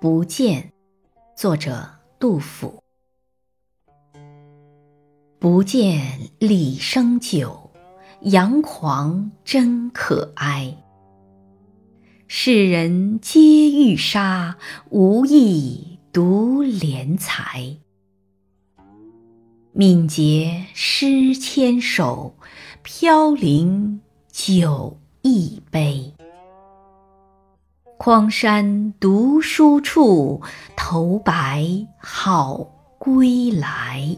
不见，作者杜甫。不见李生久，杨狂真可哀。世人皆欲杀，无意独怜才。敏捷诗千首，飘零酒一杯。匡山读书处，头白好归来。